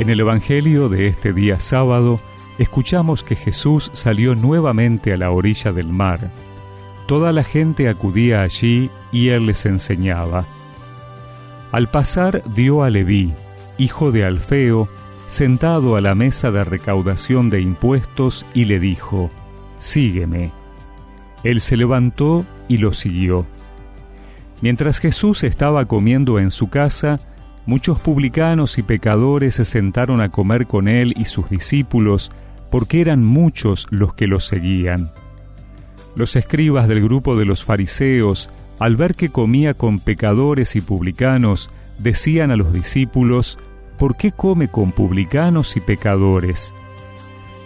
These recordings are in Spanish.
En el Evangelio de este día sábado, escuchamos que Jesús salió nuevamente a la orilla del mar. Toda la gente acudía allí y él les enseñaba. Al pasar vio a Leví, hijo de Alfeo, sentado a la mesa de recaudación de impuestos y le dijo, Sígueme. Él se levantó y lo siguió. Mientras Jesús estaba comiendo en su casa, muchos publicanos y pecadores se sentaron a comer con él y sus discípulos, porque eran muchos los que los seguían. Los escribas del grupo de los fariseos, al ver que comía con pecadores y publicanos, decían a los discípulos, ¿por qué come con publicanos y pecadores?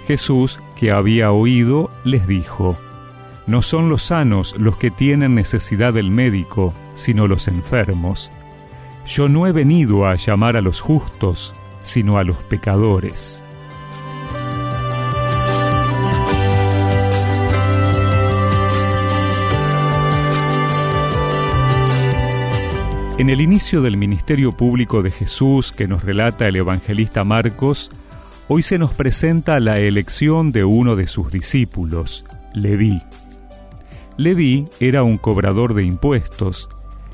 Jesús, que había oído, les dijo, No son los sanos los que tienen necesidad del médico, sino los enfermos. Yo no he venido a llamar a los justos, sino a los pecadores. En el inicio del ministerio público de Jesús que nos relata el evangelista Marcos, hoy se nos presenta la elección de uno de sus discípulos, Leví. Leví era un cobrador de impuestos,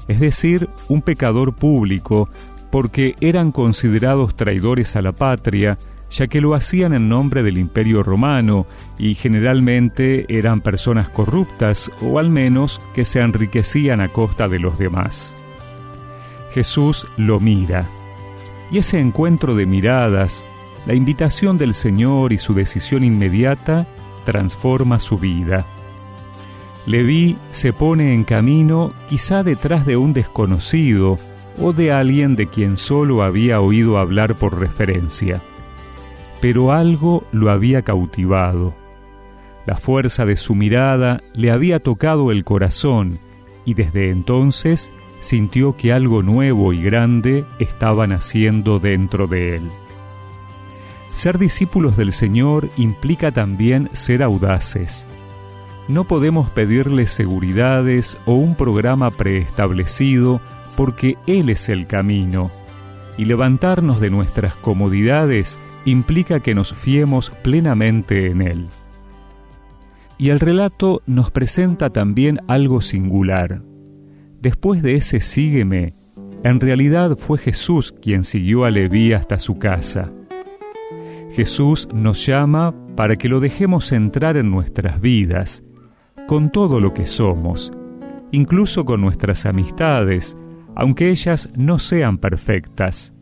es decir, un pecador público, porque eran considerados traidores a la patria, ya que lo hacían en nombre del imperio romano y generalmente eran personas corruptas o al menos que se enriquecían a costa de los demás. Jesús lo mira, y ese encuentro de miradas, la invitación del Señor y su decisión inmediata transforma su vida. Leví se pone en camino quizá detrás de un desconocido o de alguien de quien solo había oído hablar por referencia. Pero algo lo había cautivado. La fuerza de su mirada le había tocado el corazón y desde entonces sintió que algo nuevo y grande estaba naciendo dentro de él. Ser discípulos del Señor implica también ser audaces, no podemos pedirle seguridades o un programa preestablecido porque Él es el camino, y levantarnos de nuestras comodidades implica que nos fiemos plenamente en Él. Y el relato nos presenta también algo singular. Después de ese sígueme, en realidad fue Jesús quien siguió a Leví hasta su casa. Jesús nos llama para que lo dejemos entrar en nuestras vidas con todo lo que somos, incluso con nuestras amistades, aunque ellas no sean perfectas.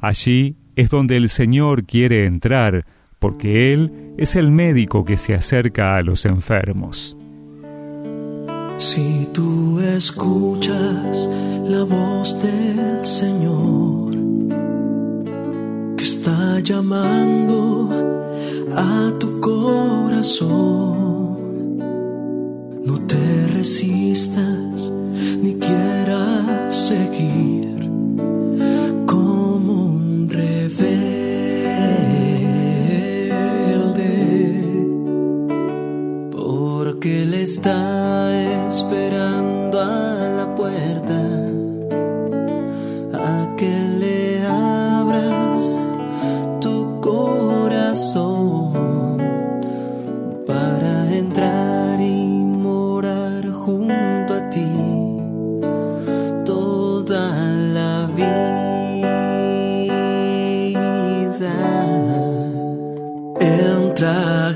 Allí es donde el Señor quiere entrar, porque Él es el médico que se acerca a los enfermos. Si tú escuchas la voz del Señor que está llamando a tu corazón, no te resistas ni quieras seguir como un rebelde, porque Él está esperando a la puerta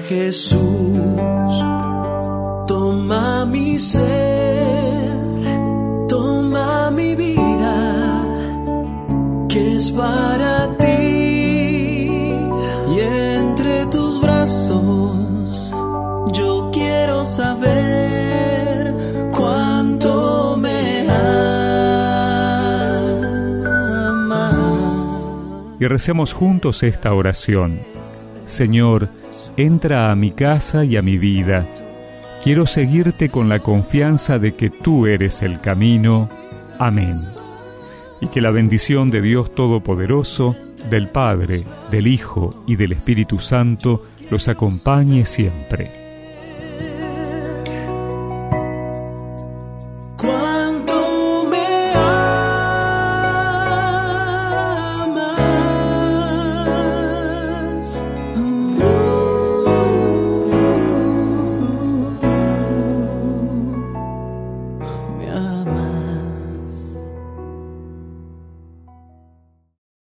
Jesús, toma mi ser, toma mi vida, que es para ti. Y entre tus brazos yo quiero saber cuánto me amas. Y recemos juntos esta oración. Señor, entra a mi casa y a mi vida. Quiero seguirte con la confianza de que tú eres el camino. Amén. Y que la bendición de Dios Todopoderoso, del Padre, del Hijo y del Espíritu Santo los acompañe siempre.